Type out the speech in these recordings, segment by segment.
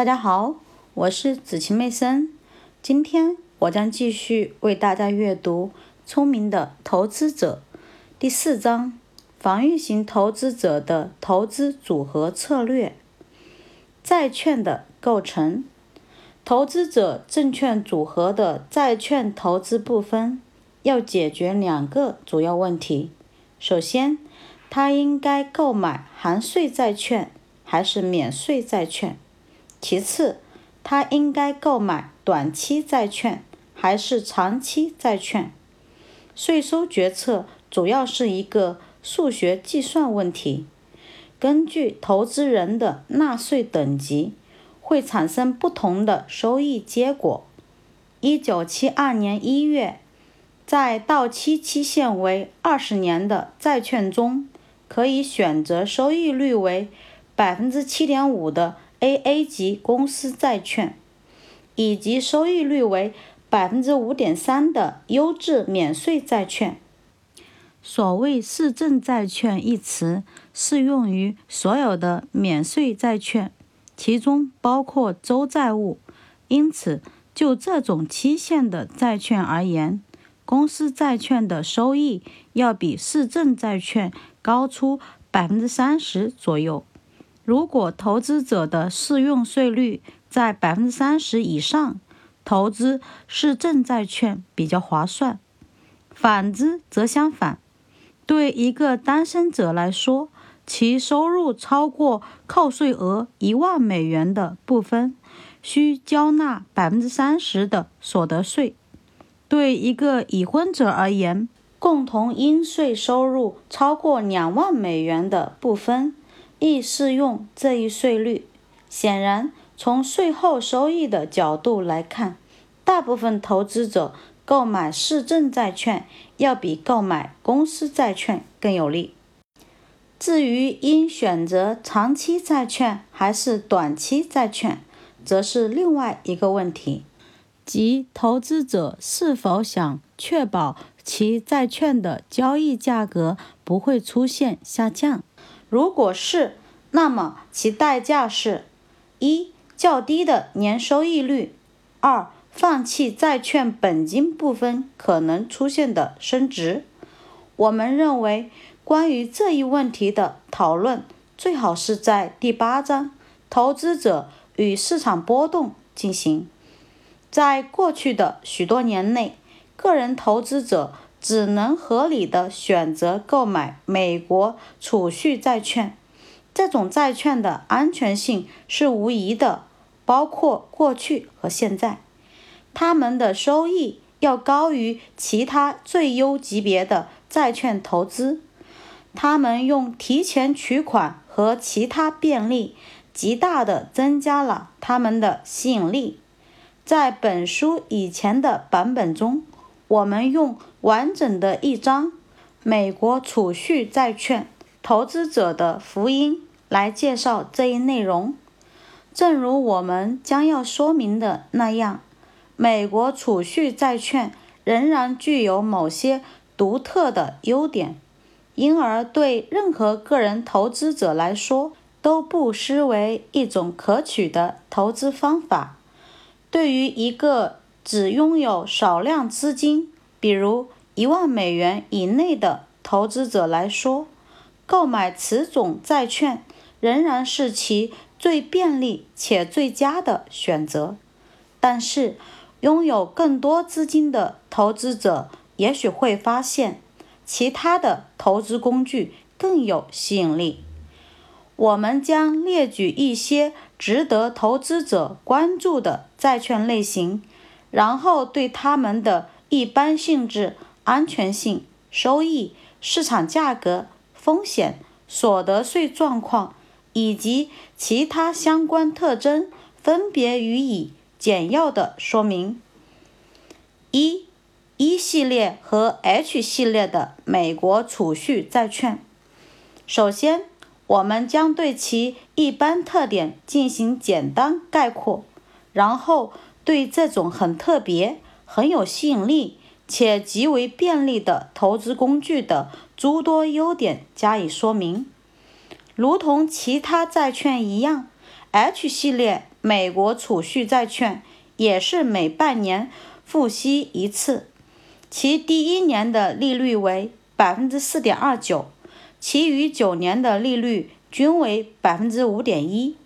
大家好，我是子晴妹森。今天我将继续为大家阅读《聪明的投资者》第四章：防御型投资者的投资组合策略。债券的构成，投资者证券组合的债券投资部分要解决两个主要问题。首先，他应该购买含税债券还是免税债券？其次，他应该购买短期债券还是长期债券？税收决策主要是一个数学计算问题，根据投资人的纳税等级，会产生不同的收益结果。一九七二年一月，在到期期限为二十年的债券中，可以选择收益率为百分之七点五的。AA 级公司债券，以及收益率为百分之五点三的优质免税债券。所谓“市政债券”一词，适用于所有的免税债券，其中包括州债务。因此，就这种期限的债券而言，公司债券的收益要比市政债券高出百分之三十左右。如果投资者的适用税率在百分之三十以上，投资市政债券比较划算。反之则相反。对一个单身者来说，其收入超过扣税额一万美元的部分，需交纳百分之三十的所得税。对一个已婚者而言，共同应税收入超过两万美元的部分。亦适用这一税率。显然，从税后收益的角度来看，大部分投资者购买市政债券要比购买公司债券更有利。至于应选择长期债券还是短期债券，则是另外一个问题，即投资者是否想确保其债券的交易价格不会出现下降。如果是，那么其代价是：一、较低的年收益率；二、放弃债券本金部分可能出现的升值。我们认为，关于这一问题的讨论最好是在第八章“投资者与市场波动”进行。在过去的许多年内，个人投资者。只能合理的选择购买美国储蓄债券，这种债券的安全性是无疑的，包括过去和现在，它们的收益要高于其他最优级别的债券投资，它们用提前取款和其他便利，极大的增加了它们的吸引力。在本书以前的版本中。我们用完整的一张美国储蓄债券投资者的福音来介绍这一内容。正如我们将要说明的那样，美国储蓄债券仍然具有某些独特的优点，因而对任何个人投资者来说都不失为一种可取的投资方法。对于一个只拥有少量资金，比如一万美元以内的投资者来说，购买此种债券仍然是其最便利且最佳的选择。但是，拥有更多资金的投资者也许会发现，其他的投资工具更有吸引力。我们将列举一些值得投资者关注的债券类型。然后对他们的一般性质、安全性、收益、市场价格、风险、所得税状况以及其他相关特征分别予以简要的说明。一、一系列和 H 系列的美国储蓄债券。首先，我们将对其一般特点进行简单概括，然后。对这种很特别、很有吸引力且极为便利的投资工具的诸多优点加以说明。如同其他债券一样，H 系列美国储蓄债券也是每半年付息一次，其第一年的利率为百分之四点二九，其余九年的利率均为百分之五点一。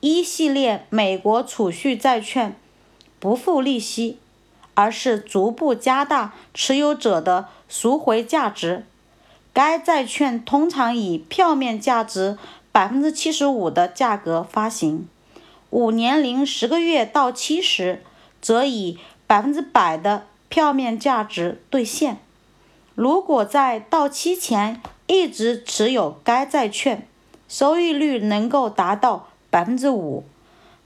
一系列美国储蓄债券不付利息，而是逐步加大持有者的赎回价值。该债券通常以票面价值百分之七十五的价格发行，五年零十个月到期时，则以百分之百的票面价值兑现。如果在到期前一直持有该债券，收益率能够达到。百分之五，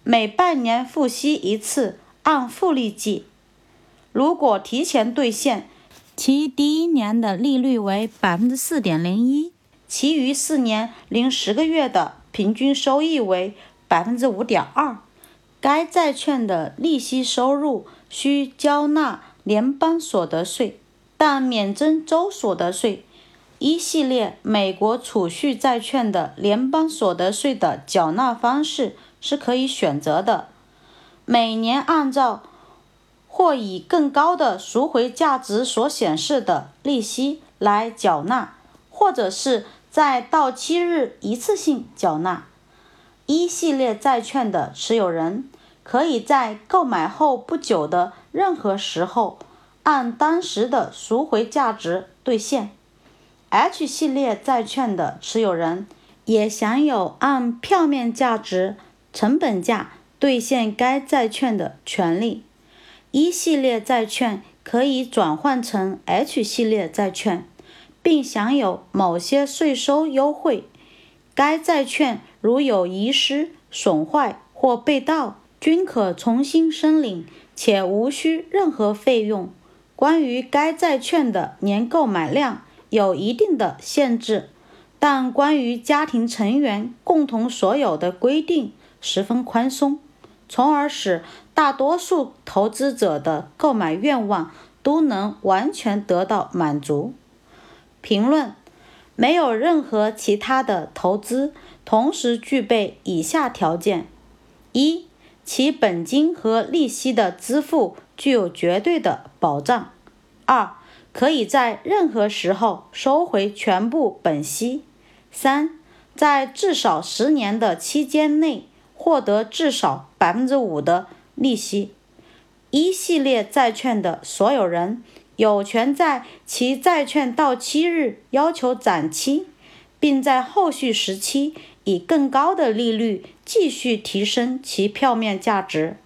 每半年付息一次，按复利计。如果提前兑现，其第一年的利率为百分之四点零一，其余四年零十个月的平均收益为百分之五点二。该债券的利息收入需交纳联邦所得税，但免征州所得税。一系列美国储蓄债券的联邦所得税的缴纳方式是可以选择的：每年按照或以更高的赎回价值所显示的利息来缴纳，或者是在到期日一次性缴纳。一系列债券的持有人可以在购买后不久的任何时候，按当时的赎回价值兑现。H 系列债券的持有人也享有按票面价值成本价兑现该债券的权利。一系列债券可以转换成 H 系列债券，并享有某些税收优惠。该债券如有遗失、损坏或被盗，均可重新申领，且无需任何费用。关于该债券的年购买量。有一定的限制，但关于家庭成员共同所有的规定十分宽松，从而使大多数投资者的购买愿望都能完全得到满足。评论：没有任何其他的投资同时具备以下条件：一、其本金和利息的支付具有绝对的保障；二、可以在任何时候收回全部本息。三，在至少十年的期间内获得至少百分之五的利息。一系列债券的所有人有权在其债券到期日要求展期，并在后续时期以更高的利率继续提升其票面价值。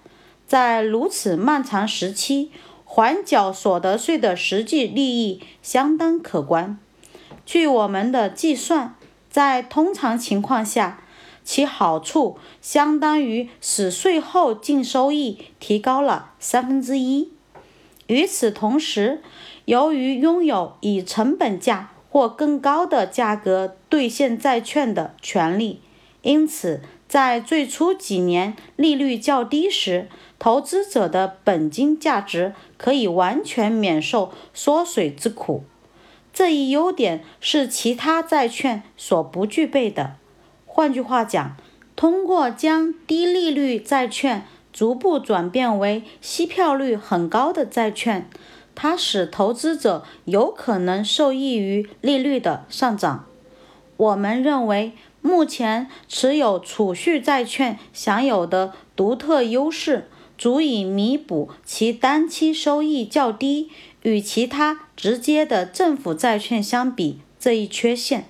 在如此漫长时期。还缴所得税的实际利益相当可观。据我们的计算，在通常情况下，其好处相当于使税后净收益提高了三分之一。与此同时，由于拥有以成本价或更高的价格兑现债券的权利，因此在最初几年利率较低时，投资者的本金价值可以完全免受缩水之苦，这一优点是其他债券所不具备的。换句话讲，通过将低利率债券逐步转变为息票率很高的债券，它使投资者有可能受益于利率的上涨。我们认为，目前持有储蓄债券享有的独特优势。足以弥补其单期收益较低，与其他直接的政府债券相比这一缺陷。